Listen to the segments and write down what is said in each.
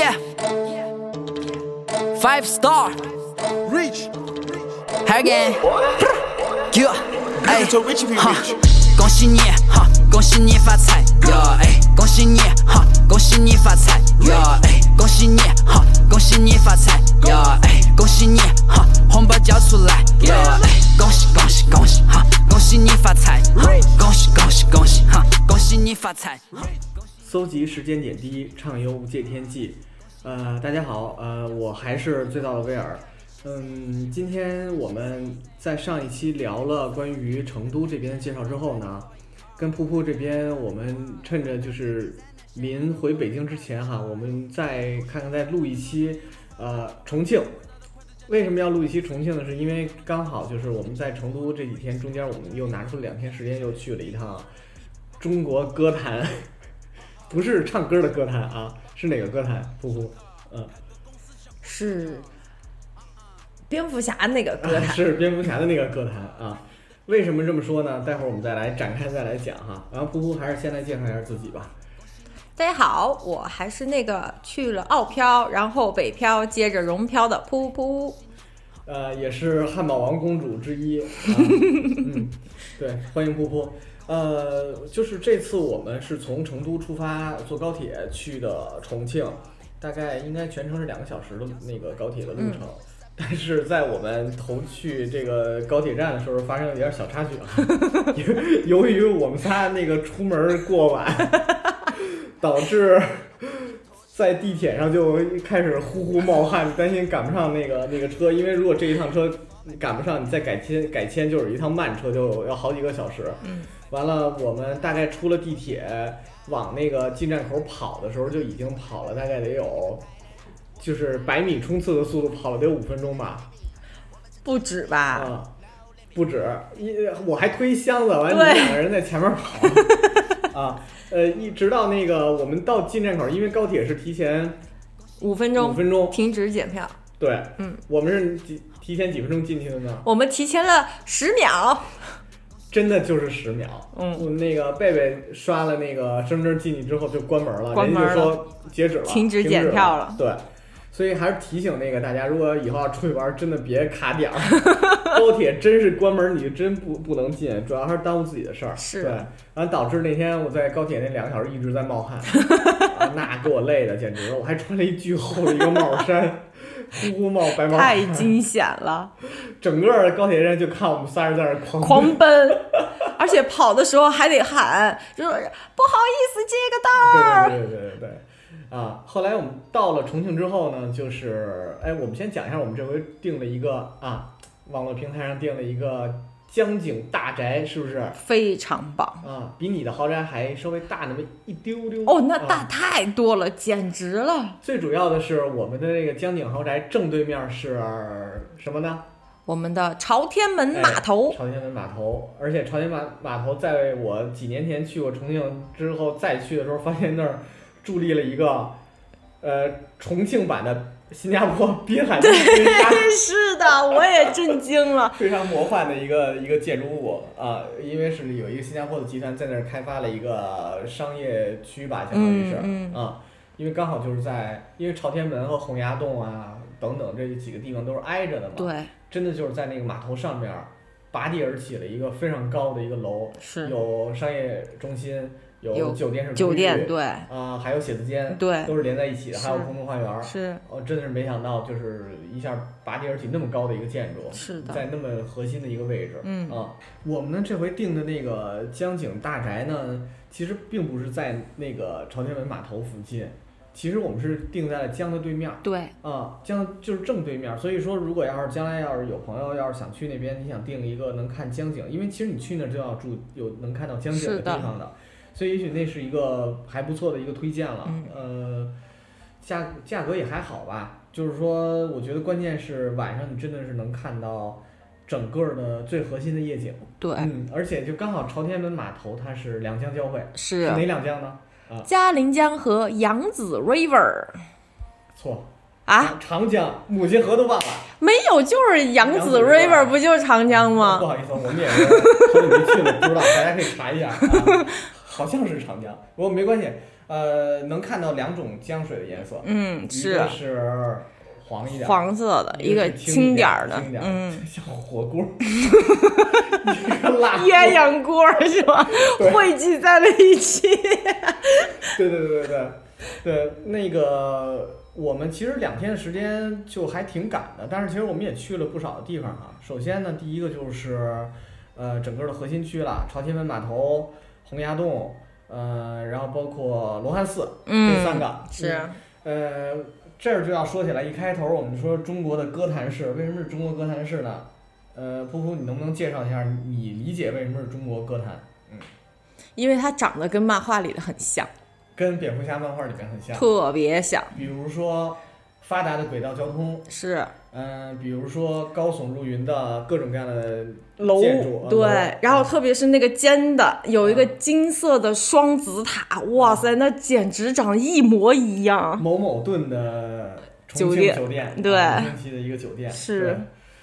Yeah, five star, Reach. again. Yeah, 哎 Little Richie P. 哈恭喜你哈，恭喜你发财呀！哎，恭喜你哈，恭喜你发财呀！哎，恭喜你哈，恭喜你发财呀！哎，恭喜你哈，红包交出来呀！哎，恭喜恭喜恭喜哈，恭喜你发财哈，恭喜恭喜恭喜哈，恭喜你发财。搜集时间点滴，畅游无界天际。呃，大家好，呃，我还是最早的威尔。嗯，今天我们在上一期聊了关于成都这边的介绍之后呢，跟噗噗这边，我们趁着就是临回北京之前哈，我们再看看再录一期，呃，重庆。为什么要录一期重庆呢？是因为刚好就是我们在成都这几天中间，我们又拿出两天时间，又去了一趟中国歌坛。不是唱歌的歌坛啊，是哪个歌坛？噗噗，嗯，是蝙蝠侠那个歌坛，是蝙蝠侠的那个歌坛啊。为什么这么说呢？待会儿我们再来展开再来讲哈。然后噗噗还是先来介绍一下自己吧。大家好，我还是那个去了澳漂，然后北漂，接着蓉漂的噗噗。呃，也是汉堡王公主之一。啊、嗯，对，欢迎噗噗。呃，就是这次我们是从成都出发，坐高铁去的重庆，大概应该全程是两个小时的那个高铁的路程。但是在我们头去这个高铁站的时候，发生了一点小插曲啊。由由于我们仨那个出门过晚，导致在地铁上就开始呼呼冒汗，担心赶不上那个那个车，因为如果这一趟车赶不上，你再改签改签就是一趟慢车，就要好几个小时。嗯，完了，我们大概出了地铁，往那个进站口跑的时候，就已经跑了大概得有，就是百米冲刺的速度，跑了得有五分钟吧。不止吧？啊，不止，一我还推箱子，完了两个人在前面跑。啊，呃，一直到那个我们到进站口，因为高铁是提前五五分钟五分钟，停止检票，对，嗯，我们是几提前几分钟进去的呢？我们提前了十秒。真的就是十秒。嗯我那个贝贝刷了那个身份证进去之后就关门了，关门人家就说截止了，停止止检票了了。对，所以还是提醒那个大家，如果以后要出去玩，真的别卡点儿。高铁真是关门，你就真不不能进，主要还是耽误自己的事儿。是对，完导致那天我在高铁那两个小时一直在冒汗，啊，那给我累的简直了，我还穿了一巨厚的一个帽衫，呼呼冒白毛，太惊险了，整个高铁站就看我们仨人在那狂狂奔，而且跑的时候还得喊，就是不好意思接个道儿。对对对对对对。啊，后来我们到了重庆之后呢，就是，哎，我们先讲一下，我们这回订了一个啊，网络平台上订了一个江景大宅，是不是？非常棒啊，比你的豪宅还稍微大那么一丢丢。哦，那大啊太多了，简直了！最主要的是，我们的这个江景豪宅正对面是什么呢？我们的朝天门码头，朝天门码头，而且朝天码码头，在我几年前去过重庆之后再去的时候，发现那儿伫立了一个，呃，重庆版的新加坡滨海大飞鲨，是的，我也震惊了。非常魔幻的一个一个建筑物啊、因为是有一个新加坡的集团在那儿开发了一个商业区吧，相当于是啊、嗯。因为刚好就是在，因为朝天门和洪崖洞啊等等这几个地方都是挨着的嘛，对，真的就是在那个码头上面拔地而起了一个非常高的一个楼，是。有商业中心，有有酒店是酒店，对对啊、还有写字间，对都是连在一起的，还有空中花园儿。是哦，真的是没想到，就是一下拔地而起那么高的一个建筑，是的，在那么核心的一个位置。嗯啊，我们呢这回定的那个江景大宅呢，其实并不是在那个朝天门码头附近，其实我们是定在了江的对面儿。对，啊，江就是正对面儿，所以说如果要是将来要是有朋友要是想去那边，你想定一个能看江景，因为其实你去那儿就要住有能看到江景的地方的，所以也许那是一个还不错的一个推荐了。嗯呃，价价格也还好吧，就是说我觉得关键是晚上你真的是能看到整个的最核心的夜景。对，嗯，而且就刚好朝天门码头它是两江交汇，是哪两江呢？嘉陵江和扬子 River 错啊，长长江，母亲河都忘了。没有，就是扬子 River River 不就是长江吗不？好意思，我们也是好久没去了，不知道，大家可以查一下。啊、好像是长江，不过没关系，呃，能看到两种江水的颜色，嗯，一个是黄一点，黄色的，一个青轻点儿的嗯，像火锅，一个辣锅鸳鸯锅儿是吧？汇集在了一起。对对对对对对，那个我们其实两天的时间就还挺赶的，但是其实我们也去了不少的地方啊。首先呢，第一个就是呃整个的核心区了，朝天门码头、洪崖洞，呃，然后包括罗汉寺这三个。是呃，这儿就要说起来，一开头我们说中国的歌坛市，为什么是中国歌坛市呢？呃，噗噗，你能不能介绍一下你理解为什么是中国歌坛？因为它长得跟漫画里的很像，跟蝙蝠侠漫画里面很像。特别像。比如说发达的轨道交通，是嗯、比如说高耸入云的各种各样的楼建筑，对呃，然后特别是那个尖的，有一个嗯金色的双子塔，哇塞，那简直长得一模一样。某某顿的重酒店酒店，对啊神奇的一个酒店，是对，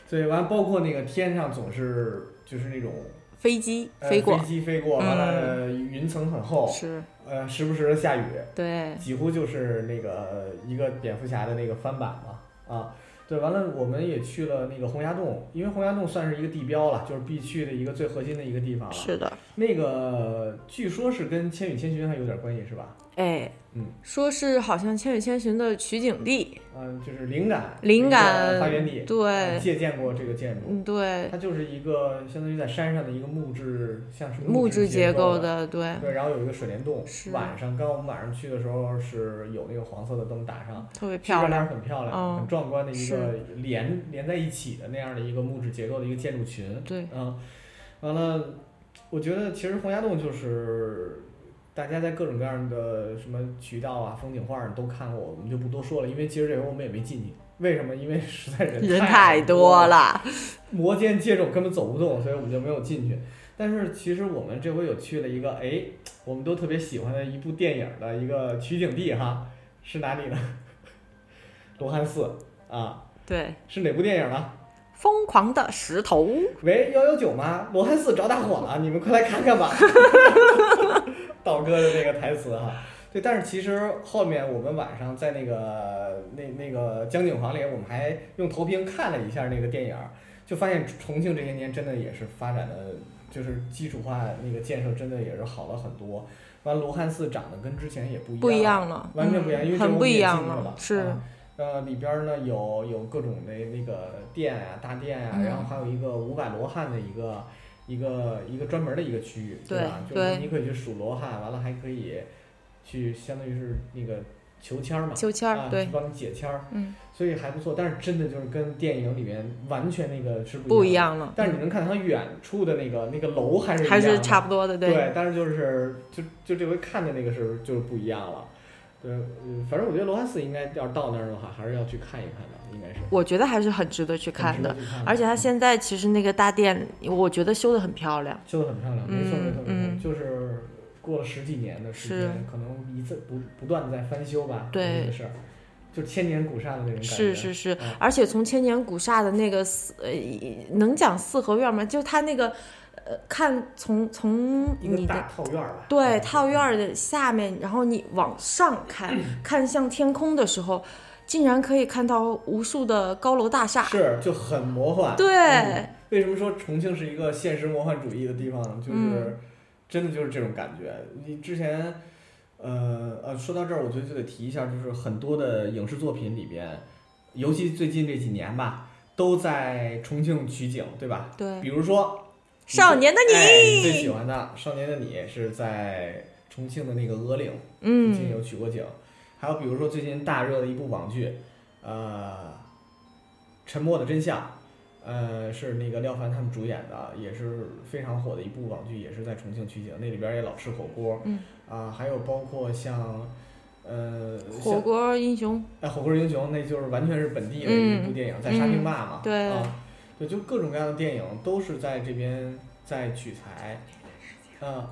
所以完包括那个天上总是就是那种飞机呃飞过飞，机飞过，嗯完了云层很厚，是呃，时不时的下雨，对，几乎就是那个一个蝙蝠侠的那个翻版嘛，啊，对，完了我们也去了那个洪崖洞，因为洪崖洞算是一个地标了，就是必去的一个最核心的一个地方了。是的，那个据说是跟《千与千寻》还有点关系是吧？哎，嗯，说是好像《千与千寻》的取景地，嗯，就是灵感，灵感发源地，对啊借鉴过这个建筑。嗯，对，它就是一个相当于在山上的一个木质，像是木质质结构构的，对，对，然后有一个水帘洞是。晚上，刚我们晚上去的时候是有那个黄色的灯打上，特别漂亮。很漂亮，嗯很壮观的一个连连在一起的那样的一个木质结构的一个建筑群。对，嗯，完了，我觉得其实洪崖洞就是大家在各种各样的什么渠道啊、风景画儿都看过，我们就不多说了，因为其实这回我们也没进去。为什么？因为实在人人太太多，了，摩肩接踵，根本走不动，所以我们就没有进去。但是其实我们这回有去了一个，哎，我们都特别喜欢的一部电影的一个取景地哈，是哪里呢？罗汉寺啊，对，是哪部电影呢？疯狂的石头，喂，幺幺九吗？罗汉寺着大火了，你们快来看看吧。道哥的那个台词哈，对，但是其实后面我们晚上在那个那那个江景房里，我们还用投屏看了一下那个电影儿，就发现重庆这些年真的也是发展的，就是基础化那个建设真的也是好了很多。完，罗汉寺长得跟之前也不一样，不一样了，完全不一样，因为不一样了，是啊呃，里边儿呢有有各种的那个店啊、大店啊，嗯然后还有一个五百罗汉的一个一个一个专门的一个区域，对吧？就是对你可以去数罗汉，完了还可以去相当于是那个求签儿嘛，求签儿，啊，对去，帮你解签儿，嗯，所以还不错。但是真的就是跟电影里面完全那个是不不一。样了，但是你能看到它远处的那个那个楼还是一还是差不多的，对，但是就是就就这回看的那个是就是不一样了。对，嗯，反正我觉得罗汉寺应该要是到那儿的话，还是要去看一看的，应该是我觉得还是很值得去看的。而且它现在其实那个大殿，我觉得修的很漂亮。修的很漂亮，没错嗯没错没错，嗯就是过了十几年的时间，可能一次不不断的在翻修吧，对这个事儿，就千年古刹的那种感觉。是是是嗯，而且从千年古刹的那个四呃，能讲四合院吗？就它那个呃，看从从你的套院儿吧。对嗯套院儿的下面，然后你往上看，看向天空的时候，竟然可以看到无数的高楼大厦。是就很魔幻。对嗯为什么说重庆是一个现实魔幻主义的地方呢？就是、嗯真的就是这种感觉。你之前，呃呃，说到这儿，我觉得就得提一下，就是很多的影视作品里边，尤其最近这几年吧，都在重庆取景，对吧？对，比如说少年的哎你。最，喜欢的《少年的你》是在重庆的那个鹅岭附近嗯，有取过景，还有比如说最近大热的一部网剧，呃，《沉默的真相》，呃，是那个廖凡他们主演的，也是非常火的一部网剧，也是在重庆取景，那里边也老吃火锅，嗯，啊、还有包括像，呃，火锅英雄，哎，火锅英雄那就是完全是本地的嗯。一部电影，在沙坪坝嘛，对。啊，对，就各种各样的电影都是在这边在取材，啊，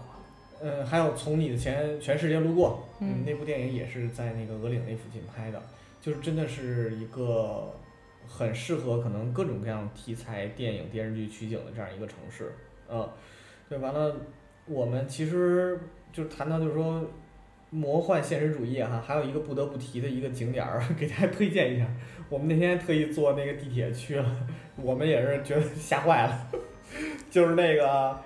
嗯，还有从你的前全世界路过，嗯那部电影也是在那个鹅岭那附近拍的，就是真的是一个很适合可能各种各样题材电影电视剧取景的这样一个城市，嗯，对，完了，我们其实就谈到就是说魔幻现实主义哈，还有一个不得不提的一个景点儿，给大家推荐一下。我们那天特意坐那个地铁去了，我们也是觉得吓坏了，就是那个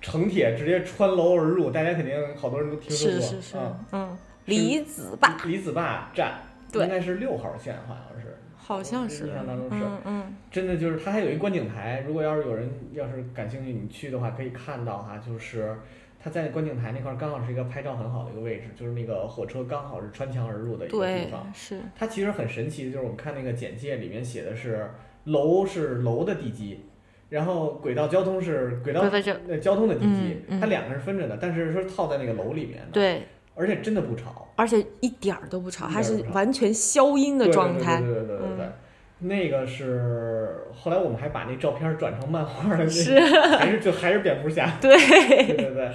城铁直接穿楼而入，大家肯定好多人都听说过。是是是啊。，嗯，李子坝。李子坝站，对。应该是六号线，好像是。好像是。印象当中，是。嗯嗯，真的就是它还有一观景台，如果要是有人要是感兴趣，你去的话可以看到哈，就是它在观景台那块儿刚好是一个拍照很好的一个位置，就是那个火车刚好是穿墙而入的一个地方。，是它其实很神奇的，就是我们看那个简介里面写的是楼是楼的地基，然后轨道交通是轨道那交通的地基嗯，嗯它两个是分着的，但是是套在那个楼里面的，对，而且真的不吵。而且一点儿都不吵，一点儿还是完全消音的状态。对对对对对对对嗯那个是后来我们还把那照片转成漫画了那是，还是就还是蝙蝠侠。对，对对对，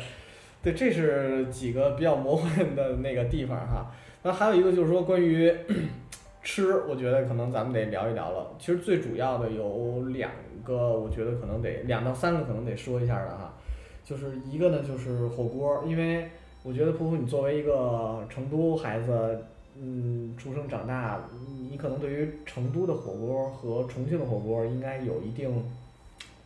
对，这是几个比较魔幻的那个地方哈。那还有一个就是说关于 吃，我觉得可能咱们得聊一聊了。其实最主要的有两个，我觉得可能得两到三个可能得说一下的哈。就是一个呢就是火锅，因为我觉得噗噗你作为一个成都孩子，嗯，出生长大，你可能对于成都的火锅和重庆的火锅应该有一定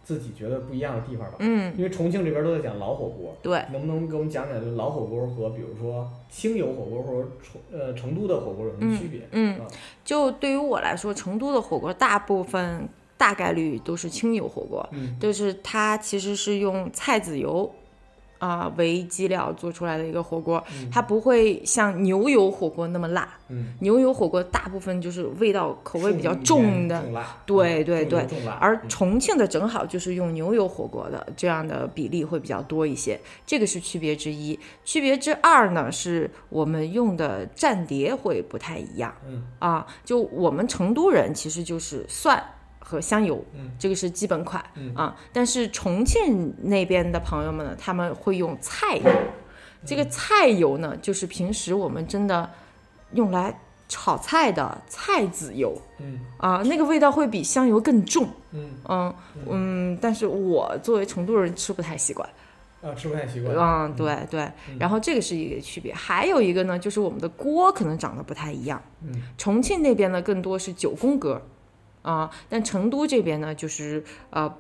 自己觉得不一样的地方吧。嗯，因为重庆这边都在讲老火锅，对，能不能给我们讲讲，就是老火锅和比如说清油火锅或者重呃成都的火锅有什么区别？嗯啊，就对于我来说，成都的火锅大部分大概率都是清油火锅，嗯就是它其实是用菜籽油啊、为基料做出来的一个火锅，嗯它不会像牛油火锅那么辣。嗯，牛油火锅大部分就是味道口味比较重的，对嗯对对而嗯重庆的正好就是用牛油火锅的，这样的比例会比较多一些，这个是区别之一。区别之二呢，是我们用的蘸碟会不太一样嗯啊。就我们成都人其实就是蒜和香油，嗯。这个是基本款嗯。啊。但是重庆那边的朋友们呢，他们会用菜油，这个菜油呢，就是平时我们真的用来炒菜的菜籽油。嗯。啊，那个味道会比香油更重，嗯。嗯嗯，但是我作为成都人吃不太习惯，啊，吃不太习惯，嗯，对对，然后这个是一个区别，还有一个呢，就是我们的锅可能长得不太一样，嗯。重庆那边呢更多是九宫格，啊，但成都这边呢就是呃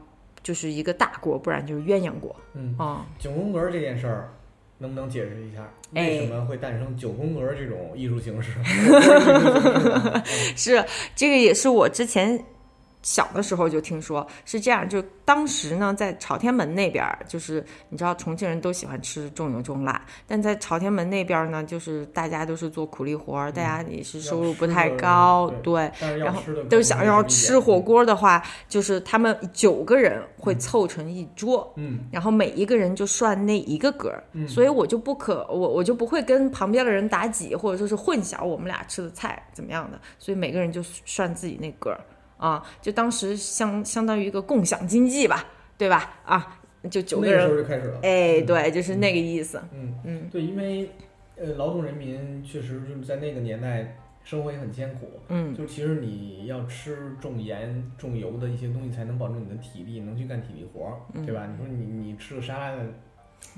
就是一个大国，不然就是鸳鸯国，嗯，啊，九宫格这件事儿。能不能解释一下，哎为什么会诞生九宫格这种艺术形式？是这个也是我之前小的时候就听说是这样，就当时呢，在朝天门那边儿，就是你知道重庆人都喜欢吃重油重辣，但在朝天门那边儿呢，就是大家都是做苦力活儿，大家也是收入不太高，对。然后都想要吃火，锅的话，就是他们九个人会凑成一桌，嗯然后每一个人就涮那一个格所以我就不可我我就不会跟旁边的人打挤，或者说是混淆我们俩吃的菜怎么样的，所以每个人就涮自己那格儿啊，就当时相相当于一个共享经济吧，对吧？啊，就九个那个时候人，就开始了，哎，对，就是那个意思，嗯嗯对，因为呃，劳动人民确实就是在那个年代生活也很艰苦，嗯，就其实你要吃重盐重油的一些东西，才能保证你的体力，能去干体力活对吧？你说你你吃个沙拉的，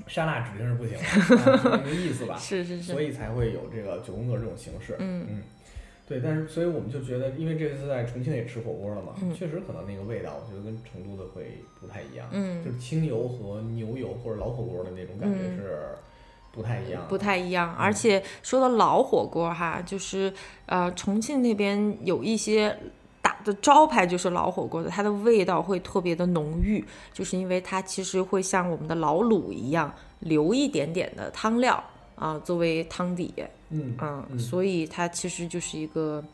沙拉指定是不行的，啊是那个意思吧？是是是，所以才会有这个九宫格这种形式。嗯嗯，对，但是所以我们就觉得，因为这次在重庆也吃火锅了嘛，嗯确实可能那个味道，我觉得跟成都的会不太一样。嗯就是清油和牛油或者老火锅的那种感觉嗯是不太一样的。不太一样。嗯而且说到老火锅哈，就是呃，重庆那边有一些打的招牌就是老火锅的，它的味道会特别的浓郁，就是因为它其实会像我们的老卤一样留一点点的汤料啊、作为汤底，嗯嗯，嗯所以它其实就是一个。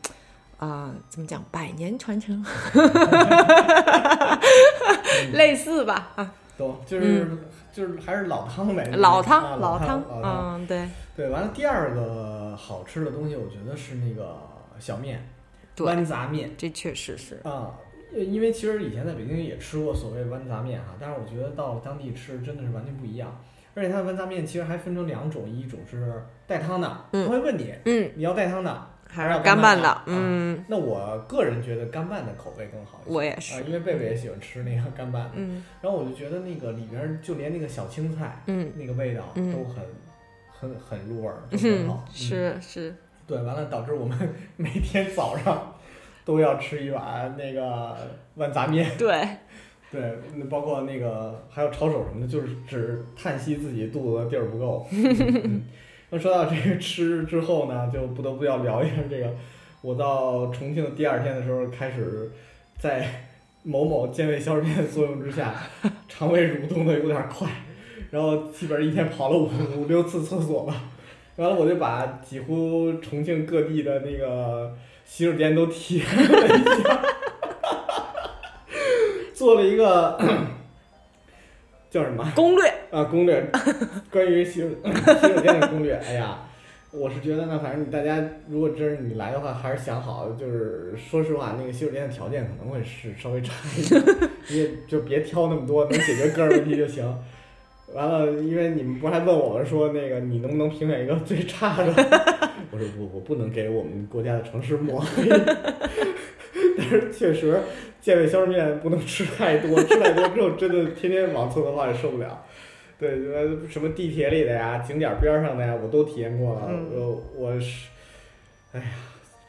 啊、怎么讲？百年传承，类似吧？啊，懂，就是、就是还是老汤呗。啊老汤，老汤，老汤。嗯，对，对，完了第二个好吃的东西，我觉得是那个小面，对豌杂面。这确实是，啊，呃因为其实以前在北京也吃过所谓豌杂面哈，但是我觉得到了当地吃真的是完全不一样。而且它的豌杂面其实还分成两种，一种是带汤的，嗯。他会问你嗯，你要带汤的还是要干拌的。嗯，那我个人觉得干拌的口味更好一些。啊，我也是，因为贝贝也喜欢吃那个干拌的，嗯。然后我就觉得那个里边儿就连那个小青菜嗯。那个味道嗯。都很很很入味 很好。嗯是是，对，完了导致我们每天早上都要吃一碗那个碗杂面。对，对，那包括那个还有抄手什么的，就是只叹息自己肚子的地儿不够。嗯那说到这个吃之后呢，就不得不要聊一下这个。我到重庆的第二天的时候，开始在某某健胃消食片的作用之下，肠胃蠕动的有点快，然后基本上一天跑了五五六次厕所吧。完了，我就把几乎重庆各地的那个洗手间都体验了一下，做了一个叫什么攻略，啊攻略，关于洗手 洗手间的攻略。哎呀，我是觉得呢，反正大家如果真是你来的话，还是想好，就是说实话，那个洗手间的条件可能会是稍微差一点，你也就别挑那么多，能解决个人问题就行。完了，因为你们不是还问我们说那个你能不能评选一个最差的？我说不，我不能给我们国家的城市抹黑。确实，健胃消食面不能吃太多，吃太多之后真的天天往厕所跑也受不了。对，呃，什么地铁里的呀，景点边上的呀，我都体验过了。嗯我我是，哎呀，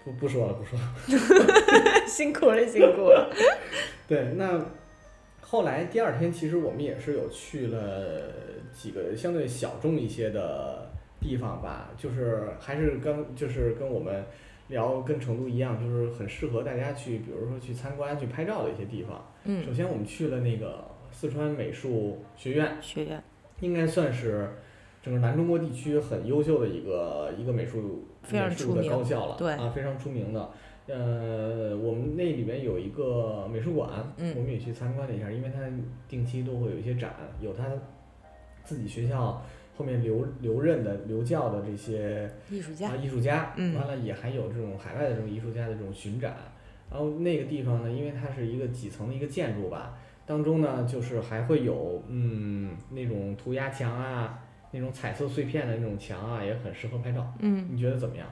不不说了，不说了。辛苦了辛苦了。对，那后来第二天，其实我们也是有去了几个相对小众一些的地方吧，就是还是跟就是跟我们聊跟成都一样，就是很适合大家去，比如说去参观、去拍照的一些地方。嗯，首先我们去了那个四川美术学院，学院应该算是整个南中国地区很优秀的一个一个美术美术的高校了，对啊，非常出名的。呃，我们那里面有一个美术馆，嗯我们也去参观了一下，因为它定期都会有一些展，有它自己学校后面留留任的留教的这些艺术家啊，艺术家，嗯完了也还有这种海外的这种艺术家的这种巡展。然后那个地方呢，因为它是一个几层的一个建筑吧，当中呢就是还会有嗯那种涂鸦墙啊，那种彩色碎片的那种墙啊，也很适合拍照。嗯，你觉得怎么样？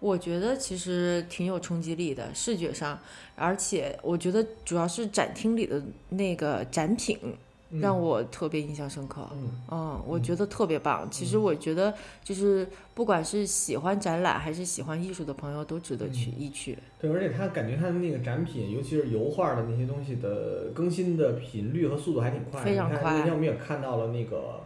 我觉得其实挺有冲击力的，视觉上，而且我觉得主要是展厅里的那个展品嗯让我特别印象深刻。嗯嗯，我觉得特别棒。其实我觉得就是不管是喜欢展览还是喜欢艺术的朋友，都值得去一去。对，而且他感觉他的那个展品，尤其是油画的那些东西的更新的频率和速度还挺快的。非常快那天我们也看到了那个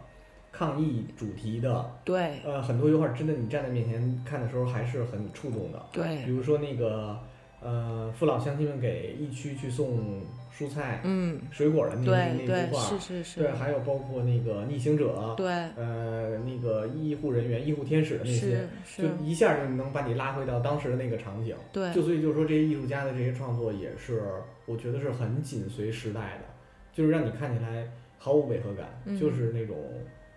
抗疫主题的，对呃，很多油画真的你站在面前看的时候还是很触动的。对比，如说那个呃，父老乡亲们给疫区去送蔬菜、嗯，水果的那对那对幅画，是是对，还有包括那个逆行者，对。呃，那个医护人员、医护天使的那些，是就一下就能把你拉回到当时的那个场景。对。就所以就是说，这些艺术家的这些创作也是，我觉得是很紧随时代的，就是让你看起来毫无违和感，嗯。就是那种，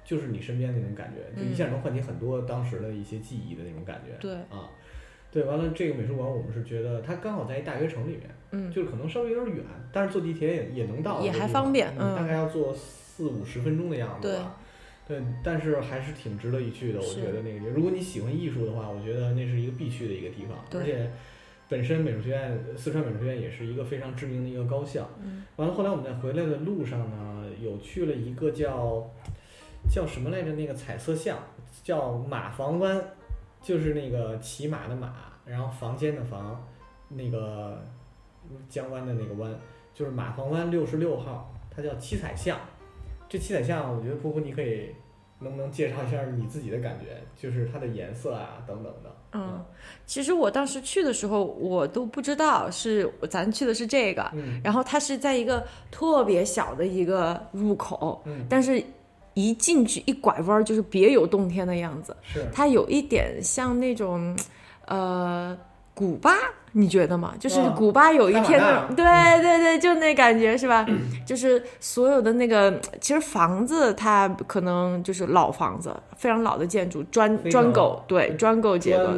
就是你身边那种感觉，就一嗯下能唤起很多当时的一些记忆的那种感觉。对，啊，对，完了这个美术馆我们是觉得它刚好在一大学城里面，嗯就是可能稍微有点远，但是坐地铁也也能到，也还方方便嗯嗯大概要坐四五十分钟的样子对吧。对，但是还是挺值得一去的。我觉得那个地，如果你喜欢艺术的话，我觉得那是一个必去的一个地方。对而且本身美术学院，四川美术学院也是一个非常知名的一个高校。嗯完了，后来我们在回来的路上呢，有去了一个叫叫什么来着？那个彩色巷，叫马房湾，就是那个骑马的马，然后房间的房，那个江湾的那个湾，就是马房湾六十六号，它叫七彩巷。这七彩巷，我觉得波波你可以能不能介绍一下你自己的感觉，就是它的颜色啊等等的。嗯，其实我当时去的时候，我都不知道是咱去的是这个，嗯然后它是在一个特别小的一个入口，嗯，但是一进去一拐弯儿就是别有洞天的样子，是它有一点像那种，呃。古巴，你觉得吗？就是啊古巴有一天哈瓦的，对对对，就那感觉是吧？就是所有的那个，其实房子它可能就是老房子，非常老的建筑，砖砖构，对砖构结构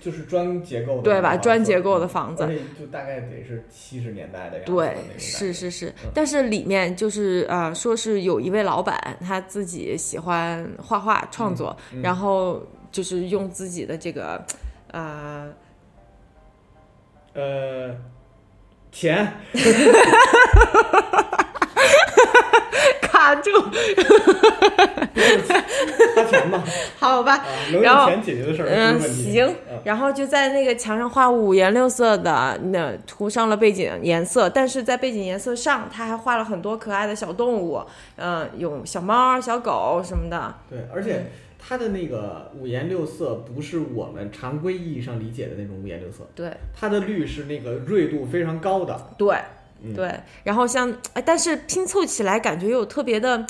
就是砖结构的对吧？砖结构的房子就大概得是七十年代的样子对。是是是嗯，但是里面就是呃，说是有一位老板他自己喜欢画画创作，嗯然后就是用自己的这个呃呃，钱。卡呀，就花钱嘛，好吧。啊，能然后解决的事儿嗯。行。嗯，然后就在那个墙上画五颜六色的，那涂上了背景颜色，但是在背景颜色上，他还画了很多可爱的小动物，嗯、有小猫、小狗什么的，对，而且它的那个五颜六色不是我们常规意义上理解的那种五颜六色，对。它的绿是那个锐度非常高的，对嗯。对，然后像，哎，但是拼凑起来感觉又特别的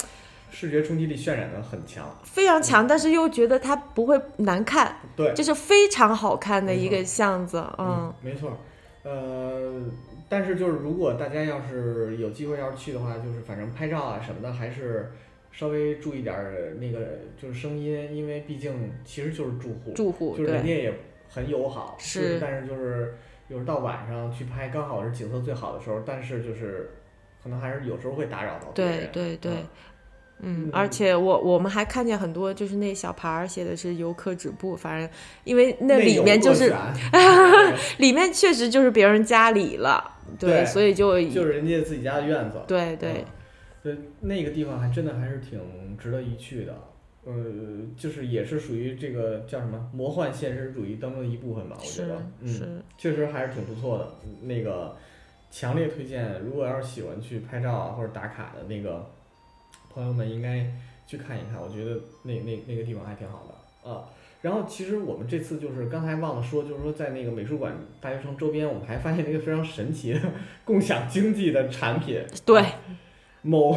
视觉冲击力渲染的很强。非常强，但是又觉得它不会难看，对，就是非常好看的一个巷子，嗯嗯，没错。呃，但是就是如果大家要是有机会要是去的话，就是反正拍照啊什么的，还是稍微注意点儿那个就是声音，因为毕竟其实就是住户，住户就是人家也很友好，是就是但是就是有时到晚上去拍，刚好是景色最好的时候，但是就是可能还是有时候会打扰到别对人。对对。嗯嗯嗯，而且我我们还看见很多，就是那小牌儿写的是游客止步，反正因为那里面就是 里面确实就是别人家里了，对，对所以就就是人家自己家的院子。对对嗯，对，那个地方还真的还是挺值得一去的。呃，就是也是属于这个叫什么魔幻现实主义当中的一部分吧，我觉得，嗯，确实还是挺不错的。那个强烈推荐，如果要是喜欢去拍照啊或者打卡的那个朋友们，应该去看一看。我觉得那那那个地方还挺好的啊。然后其实我们这次就是刚才忘了说，就是说在那个美术馆大学城周边，我们还发现了一个非常神奇的 共享经济的产品。对啊某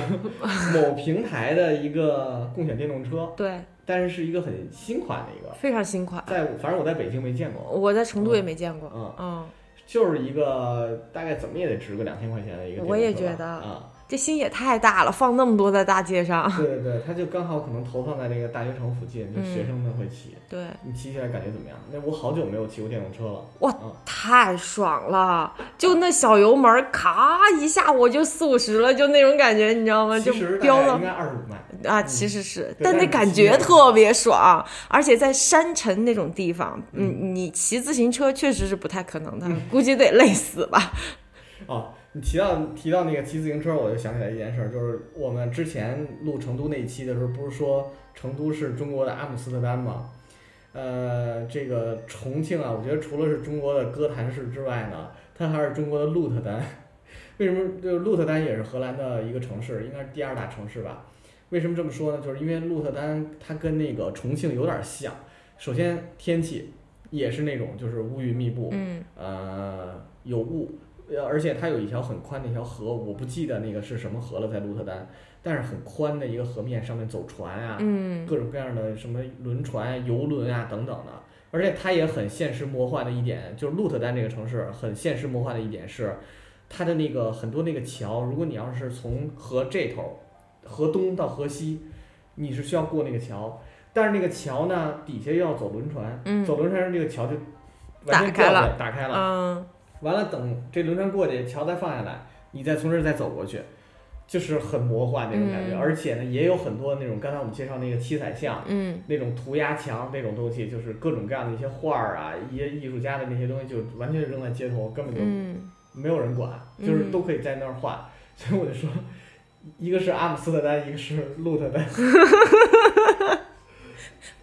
某平台的一个共享电动车，对，但是是一个很新款的一个，非常新款，在反正我在北京没见过，我在成都也没见过，嗯，嗯，就是一个大概怎么也得值个两千块钱的一个我也觉得啊，这心也太大了，放那么多在大街上，对对对，它就刚好可能投放在这个大学城附近，就学生们会骑，对，你骑起来感觉怎么样？那我好久没有骑过电动车了，哇嗯太爽了，就那小油门儿，咔一下我就四五十了，就那种感觉，你知道吗？就飙了应该二十五迈，啊，嗯其实是，对但那感觉特别爽，而且在山城那种地方，嗯，你骑自行车确实是不太可能的，嗯估计得累死吧。哦，你提到提到那个骑自行车，我就想起来一件事儿，就是我们之前录成都那一期的时候，不是说成都是中国的阿姆斯特丹吗？呃，这个重庆啊，我觉得除了是中国的哥谭市之外呢，它还是中国的鹿特丹。为什么？就是鹿特丹也是荷兰的一个城市，应该是第二大城市吧？为什么这么说呢？就是因为鹿特丹它跟那个重庆有点像。首先天气也是那种就是乌云密布，嗯呃，有雾，呃，而且它有一条很宽的一条河，我不记得那个是什么河了，在鹿特丹，但是很宽的一个河面上面走船啊，嗯各种各样的什么轮船、游轮啊等等的，而且它也很现实魔幻的一点，就是鹿特丹这个城市很现实魔幻的一点是，它的那个很多那个桥，如果你要是从河这头，河东到河西，你是需要过那个桥，但是那个桥呢底下又要走轮船，嗯走轮船时这个桥就打开完全掉下了打开了。嗯，完了，等这轮船过去，桥再放下来，你再从这儿再走过去，就是很魔幻那种感觉。嗯而且呢，也有很多那种刚才我们介绍那个七彩像嗯那种涂鸦墙那种东西，就是各种各样的一些画儿啊，一些艺术家的那些东西，就完全扔在街头，根本就嗯没有人管，就是嗯都可以在那儿画。所以我就说，一个是阿姆斯特丹，一个是鹿特丹，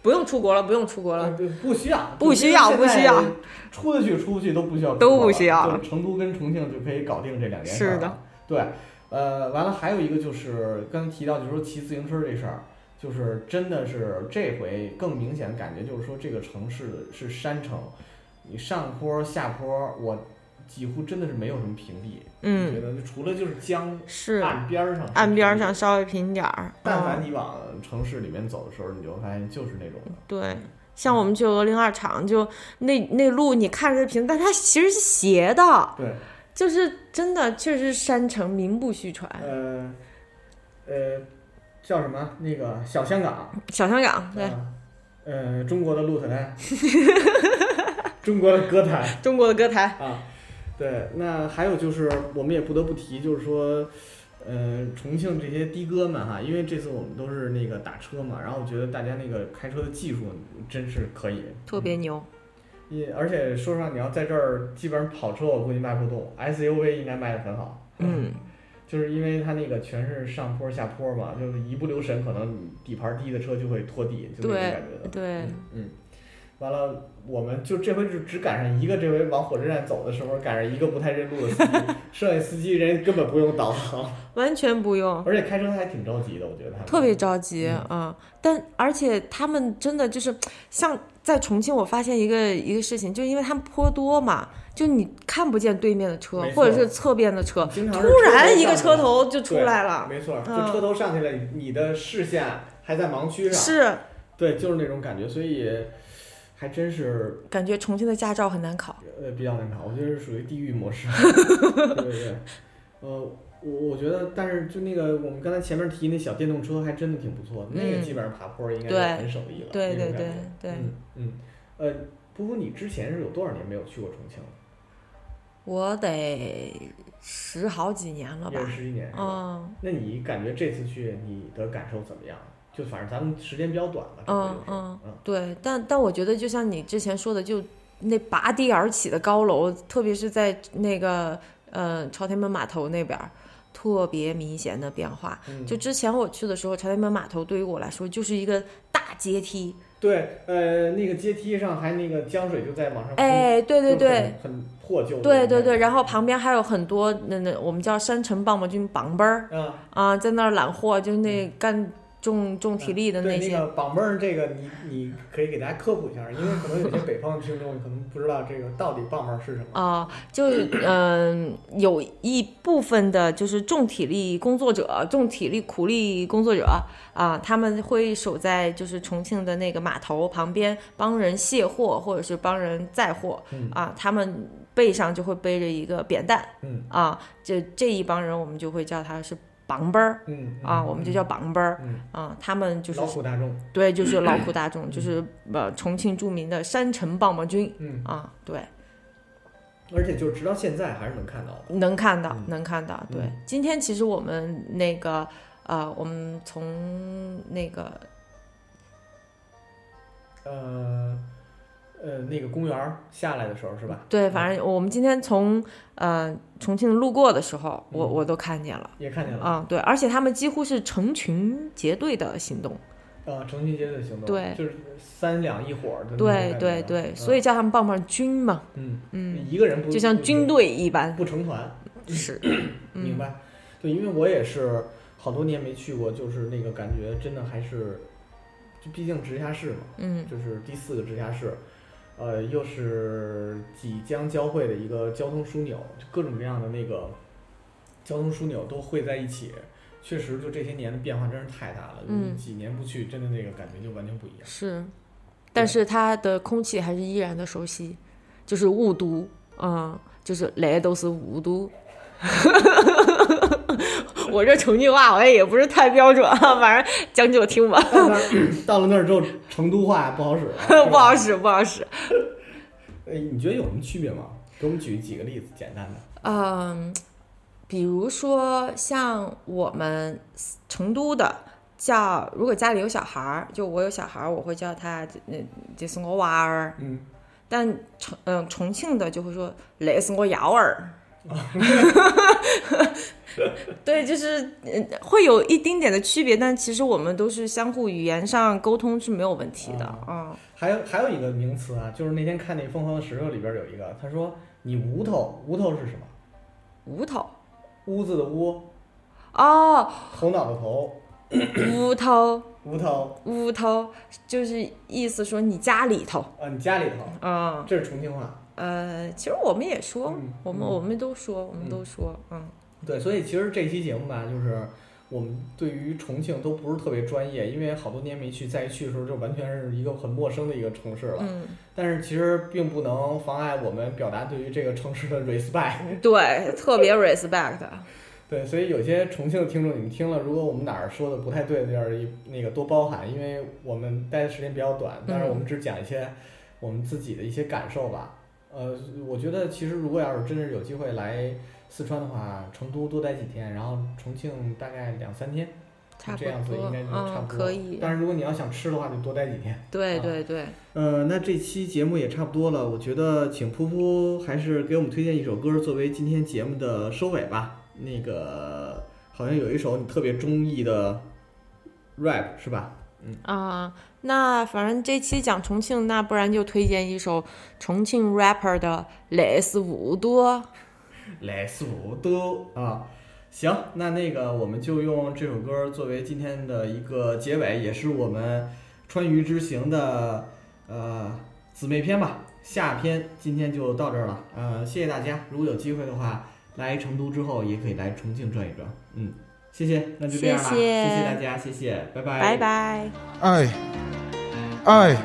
不用出国了，不用出国了。呃不需要，不需要不需要，出得去出不去都不需要，都不需要就是成都跟重庆就可以搞定这两件事儿是的了。对，呃，完了还有一个就是刚才提到，就是说骑自行车这事儿，就是真的是这回更明显的感觉，就是说这个城市是山城，你上坡下坡，我几乎真的是没有什么平地，嗯觉嗯，得除了就是江是岸边儿上，岸边儿上。稍微平点儿。但嗯凡你往城市里面走的时候，你就会发现就是那种的，对，像我们去鹅岭二厂，就那那路你看着是平，但它其实是斜的，对，就是真的确实是山城，名不虚传。呃，呃，叫什么？那个小香港，小香港，对，啊呃，中国的鹿特丹，中国的歌坛中国的歌坛，啊，对，那还有就是我们也不得不提，就是说，呃，重庆这些的哥们哈，因为这次我们都是那个打车嘛，然后我觉得大家那个开车的技术真是可以，特别牛。也而且说实话，你要在这儿基本上跑车我估计卖不动，SUV 应该卖的很好，嗯，就是因为它那个全是上坡下坡嘛，就是一不留神，可能你底盘低的车就会拖地，就那种感觉的。对嗯，嗯，完了，我们就这回就只赶上一个，这回往火车站走的时候赶上一个不太认路的司机，剩下司机人根本不用导航，完全不用。而且开车还挺着急的，我觉得他特别着急嗯啊、但而且他们真的就是像在重庆，我发现一个一个事情，就是因为他们坡多嘛，就你看不见对面的车或者是侧边的车，突然一个车头就出来了，没错，就嗯车头上去了，你的视线还在盲区上，是对，就是那种感觉，所以还真是感觉重庆的驾照很难考。呃比较难考，我觉得是属于地狱模式。对对对，呃，我我觉得，但是就那个我们刚才前面提那小电动车还真的挺不错的，那个嗯基本上爬坡应该很省力了。对对对对嗯嗯，呃，不过你之前是有多少年没有去过重庆了？我得十好几年了吧也是？十几年是吧？嗯那你感觉这次去你的感受怎么样？就反正咱们时间比较短嘛，嗯嗯嗯，对，但但我觉得就像你之前说的，就那拔地而起的高楼，特别是在那个呃朝天门码头那边儿，特别明显的变化。嗯就之前我去的时候，朝天门码头对于我来说就是一个大阶梯，对，呃，那个阶梯上还那个江水就在往上喷，哎，对对对。很，很破旧对。对对，然后旁边还有很多那那我们叫山城棒棒军棒班儿啊，啊，在那儿揽货，就那干重重体力的那些。那个绑泵儿这个你你可以给大家科普一下，因为可能有些北方的听众可能不知道这个到底棒棒儿是什么。啊、就嗯、有一部分的就是重体力工作者、重体力苦力工作者啊、他们会守在就是重庆的那个码头旁边，帮人卸货或者是帮人载货嗯啊、他们背上就会背着一个扁担嗯啊，这这一帮人我们就会叫他是绑班儿嗯啊，我们就叫绑班儿嗯啊，他们就是劳苦大众。对，就是劳苦 大众，就是呃重庆著名的山城棒棒军嗯，啊，对。而且就是直到现在还是能看到的。能看到嗯，能看到。对嗯，今天其实我们那个呃，我们从那个呃呃，那个公园儿下来的时候是吧？对，反正我们今天从呃重庆路过的时候，我嗯我都看见了。也看见了。啊、对，而且他们几乎是成群结队的行动，啊，成群结队的行动。对就是三两一伙儿的对对对，嗯所以叫他们棒棒军嘛，嗯，嗯，一个人不就像军队一般，不成团。是，嗯，明白，对，因为我也是好多年没去过，就是那个感觉真的还是，就毕竟直辖市嘛，嗯就是第四个直辖市，呃，又是即将交汇的一个交通枢纽，就各种各样的那个交通枢纽都汇在一起，确实就这些年的变化真是太大了，嗯几年不去，真的那个感觉就完全不一样。是，但是它的空气还是依然的熟悉，就是雾都，嗯，就是来都是雾都。我这重庆话好像也不是太标准啊，反正将就听吧，到 了那儿之后，成都话不好使了，不好使。使，不好使。哎，你觉得有什么区别吗？给我们举几个例子，简单的。嗯，比如说像我们成都的叫，如果家里有小孩儿，就我有小孩儿，我会叫他，嗯，这是我娃儿。嗯，但重嗯重庆的就会说那是我幺儿。对，就是嗯会有一丁点的区别，但其实我们都是相互语言上沟通是没有问题的啊。还有还有一个名词啊，就是那天看那《疯狂的石头》里边有一个，他说你无头，无头是什么？屋头屋子的屋，哦，头脑的头，屋头无头屋头就是意思说你家里头，啊，你家里头，嗯这是重庆话。呃，其实我们也说，我们我们都说，我们都说，嗯对，所以其实这期节目吧，就是我们对于重庆都不是特别专业，因为好多年没去，再一去的时候就完全是一个很陌生的一个城市了。嗯，但是其实并不能妨碍我们表达对于这个城市的 respect。对，特别 respect，对，所以有些重庆的听众，你们听了，如果我们哪儿说的不太对的地儿，一那个多包涵，因为我们待的时间比较短，但是我们只讲一些我们自己的一些感受吧。呃，我觉得其实如果要是真是有机会来四川的话，成都多待几天，然后重庆大概两三天，这样子应，该就差嗯，不多。可以，但是如果你要想吃的话，就多待几天。对啊对对，呃，那这期节目也差不多了，我觉得请噗噗还是给我们推荐一首歌作为今天节目的收尾吧。那个好像有一首你特别中意的 rap 是吧？啊、那反正这期讲重庆，那不然就推荐一首重庆 rapper 的《类似雾多》。来速度啊！行，那那个我们就用这首歌作为今天的一个结尾，也是我们川渝之行的呃姊妹篇吧。下篇今天就到这儿了，呃，谢谢大家。如果有机会的话，来成都之后也可以来重庆转一转。嗯，谢谢，那就这样吧，谢谢。谢谢大家，谢谢，拜拜，拜拜。哎哎，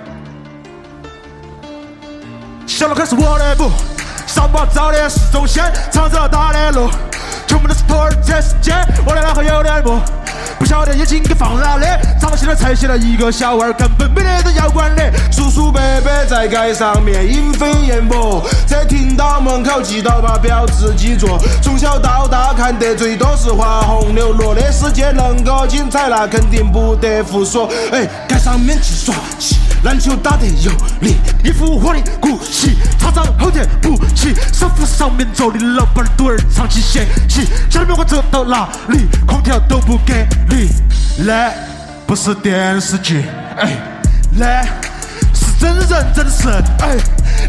小路开始我的步，上班早点是中线，唱着大的路，全部都是土儿这世界，我的脑壳有点木。不晓得眼睛给放哪里，长起来才写了一个小娃儿，根本没得人要管的。叔叔伯伯在街上面莺飞燕舞，车停到门口记到把表自己坐。从小到大看得最多是花红柳绿的世界能够精彩，那肯定不得胡说。哎，街上面去耍起，篮球打得有力，一副我的骨气，厂长后天不起，手扶上面坐的老板儿肚儿长期歇气，下面我走到哪里，空调都不给力，那不是电视剧，哎，那是真人真事，哎，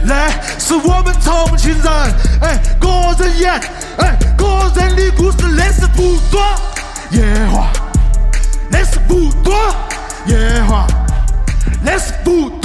那是我们重庆人，哎，个人演，哎，个人的故事那是不多，野话，那是不多，野话。Laisse pour